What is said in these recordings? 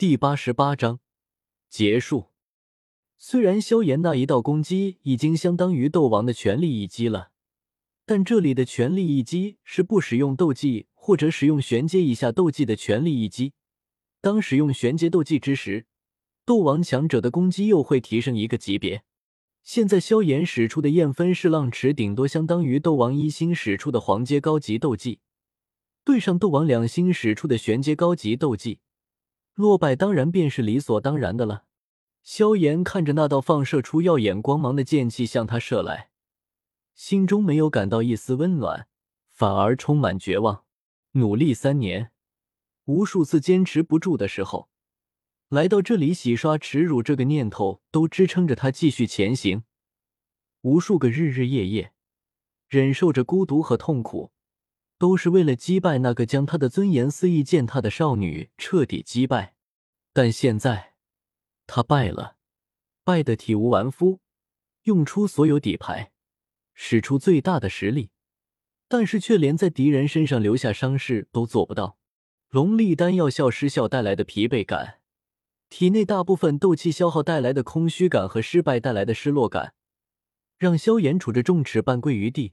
第八十八章结束。虽然萧炎那一道攻击已经相当于斗王的全力一击了，但这里的全力一击是不使用斗技或者使用玄阶以下斗技的全力一击。当使用玄阶斗技之时，斗王强者的攻击又会提升一个级别。现在萧炎使出的焰分式浪池，顶多相当于斗王一星使出的黄阶高级斗技，对上斗王两星使出的玄阶高级斗技。落败当然便是理所当然的了。萧炎看着那道放射出耀眼光芒的剑气向他射来，心中没有感到一丝温暖，反而充满绝望。努力三年，无数次坚持不住的时候，来到这里洗刷耻辱这个念头都支撑着他继续前行。无数个日日夜夜，忍受着孤独和痛苦。都是为了击败那个将他的尊严肆意践踏的少女，彻底击败。但现在，他败了，败得体无完肤，用出所有底牌，使出最大的实力，但是却连在敌人身上留下伤势都做不到。龙力丹药效失效带来的疲惫感，体内大部分斗气消耗带来的空虚感和失败带来的失落感，让萧炎杵着重尺半跪于地。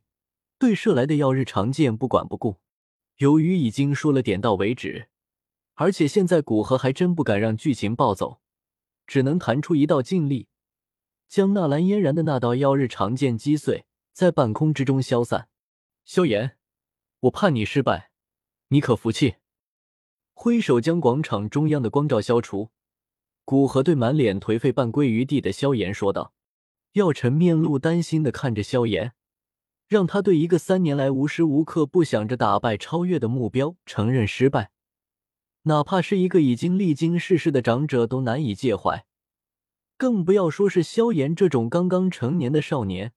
对射来的耀日长剑不管不顾，由于已经说了点到为止，而且现在古河还真不敢让剧情暴走，只能弹出一道劲力，将纳兰嫣然的那道耀日长剑击碎，在半空之中消散。萧炎，我怕你失败，你可服气？挥手将广场中央的光照消除，古河对满脸颓废半跪于地的萧炎说道。药尘面露担心的看着萧炎。让他对一个三年来无时无刻不想着打败、超越的目标承认失败，哪怕是一个已经历经世事的长者都难以介怀，更不要说是萧炎这种刚刚成年的少年，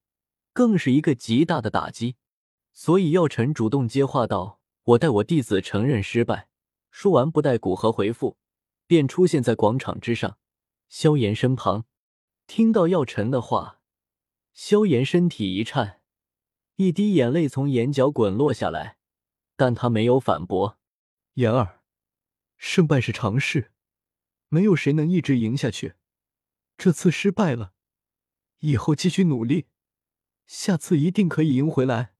更是一个极大的打击。所以药尘主动接话道：“我代我弟子承认失败。”说完，不待古河回复，便出现在广场之上，萧炎身旁。听到药尘的话，萧炎身体一颤。一滴眼泪从眼角滚落下来，但他没有反驳。言儿，胜败是常事，没有谁能一直赢下去。这次失败了，以后继续努力，下次一定可以赢回来。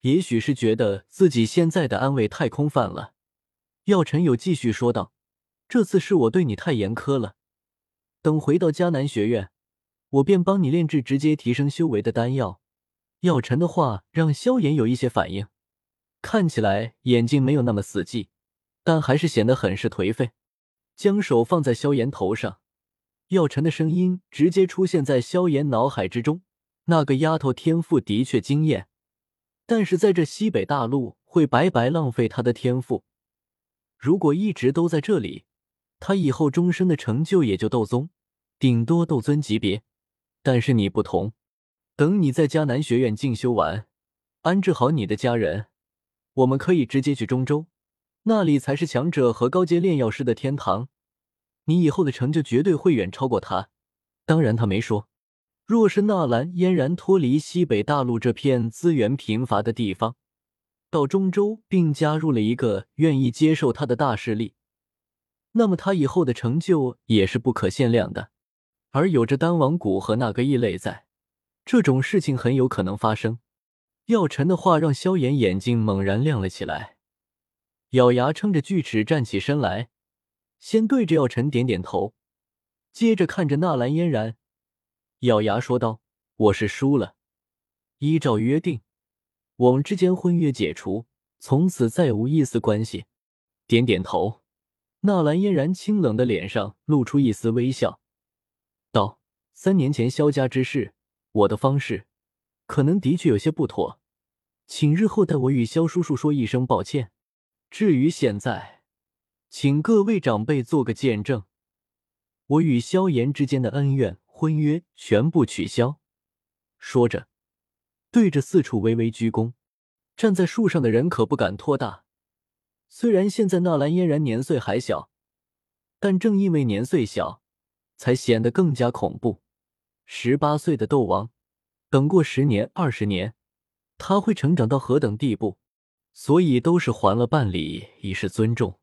也许是觉得自己现在的安慰太空泛了，药尘有继续说道：“这次是我对你太严苛了，等回到迦南学院，我便帮你炼制直接提升修为的丹药。”药尘的话让萧炎有一些反应，看起来眼睛没有那么死寂，但还是显得很是颓废。将手放在萧炎头上，药尘的声音直接出现在萧炎脑海之中。那个丫头天赋的确惊艳，但是在这西北大陆会白白浪费她的天赋。如果一直都在这里，她以后终生的成就也就斗宗，顶多斗尊级别。但是你不同。等你在迦南学院进修完，安置好你的家人，我们可以直接去中州，那里才是强者和高阶炼药师的天堂。你以后的成就绝对会远超过他。当然，他没说，若是纳兰嫣然脱离西北大陆这片资源贫乏的地方，到中州，并加入了一个愿意接受他的大势力，那么他以后的成就也是不可限量的。而有着丹王谷和那个异类在。这种事情很有可能发生。药尘的话让萧炎眼睛猛然亮了起来，咬牙撑着锯齿站起身来，先对着药尘点点头，接着看着纳兰嫣然，咬牙说道：“我是输了。依照约定，我们之间婚约解除，从此再无一丝关系。”点点头，纳兰嫣然清冷的脸上露出一丝微笑，道：“三年前萧家之事。”我的方式可能的确有些不妥，请日后代我与萧叔叔说一声抱歉。至于现在，请各位长辈做个见证，我与萧炎之间的恩怨婚约全部取消。说着，对着四处微微鞠躬。站在树上的人可不敢托大。虽然现在纳兰嫣然年岁还小，但正因为年岁小，才显得更加恐怖。十八岁的斗王，等过十年、二十年，他会成长到何等地步？所以都是还了半礼，以示尊重。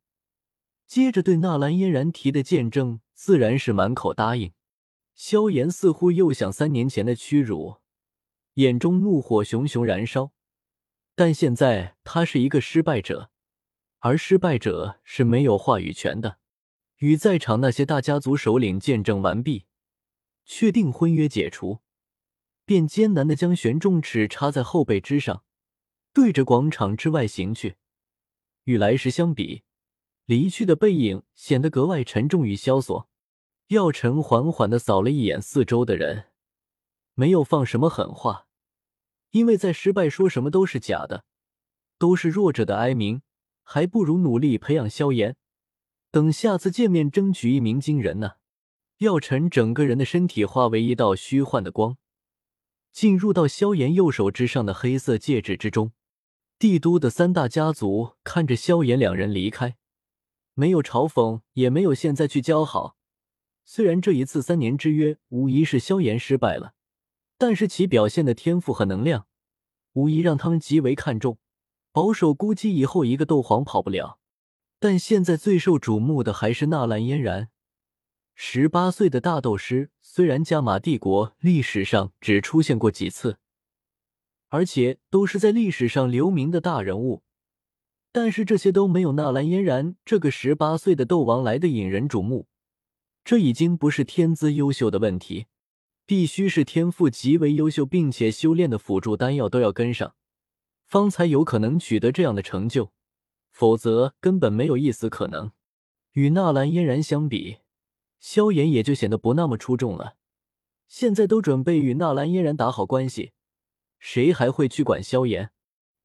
接着对纳兰嫣然提的见证，自然是满口答应。萧炎似乎又想三年前的屈辱，眼中怒火熊熊燃烧。但现在他是一个失败者，而失败者是没有话语权的。与在场那些大家族首领见证完毕，确定婚约解除，便艰难的将玄重尺插在后背之上，对着广场之外行去。与来时相比，离去的背影显得格外沉重与萧索。药尘缓缓的扫了一眼四周的人，没有放什么狠话，因为在失败说什么都是假的，都是弱者的哀鸣，还不如努力培养萧炎，等下次见面争取一鸣惊人呢。药尘整个人的身体化为一道虚幻的光，进入到萧炎右手之上的黑色戒指之中。帝都的三大家族看着萧炎两人离开，没有嘲讽，也没有现在去交好。虽然这一次三年之约无疑是萧炎失败了，但是其表现的天赋和能量，无疑让他们极为看重。保守估计以后一个斗皇跑不了。但现在最受瞩目的还是纳兰嫣然，十八岁的大斗师，虽然加玛帝国历史上只出现过几次，而且都是在历史上留名的大人物，但是这些都没有纳兰嫣然这个十八岁的斗王来的引人瞩目。这已经不是天资优秀的问题，必须是天赋极为优秀，并且修炼的辅助丹药都要跟上，方才有可能取得这样的成就，否则根本没有一丝可能。与纳兰嫣然相比，萧炎也就显得不那么出众了。现在都准备与纳兰嫣然打好关系，谁还会去管萧炎？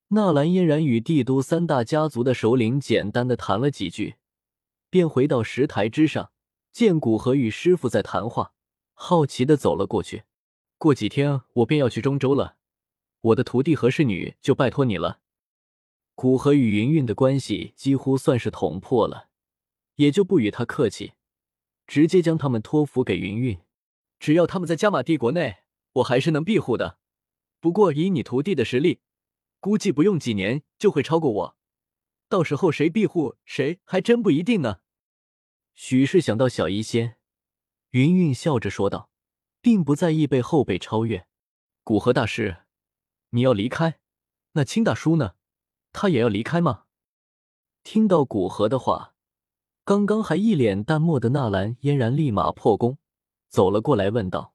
纳兰嫣然与帝都三大家族的首领简单的谈了几句，便回到石台之上。见古河与师傅在谈话，好奇的走了过去。过几天我便要去中州了，我的徒弟和侍女就拜托你了。古河与云云的关系几乎算是捅破了，也就不与他客气，直接将他们托付给云云。只要他们在加玛帝国内，我还是能庇护的。不过以你徒弟的实力，估计不用几年就会超过我，到时候谁庇护谁还真不一定呢。许是想到小医仙，云云笑着说道，并不在意被后辈超越。古河大师，你要离开，那青大叔呢？他也要离开吗？听到古河的话，刚刚还一脸淡漠的纳兰嫣然立马破功，走了过来问道。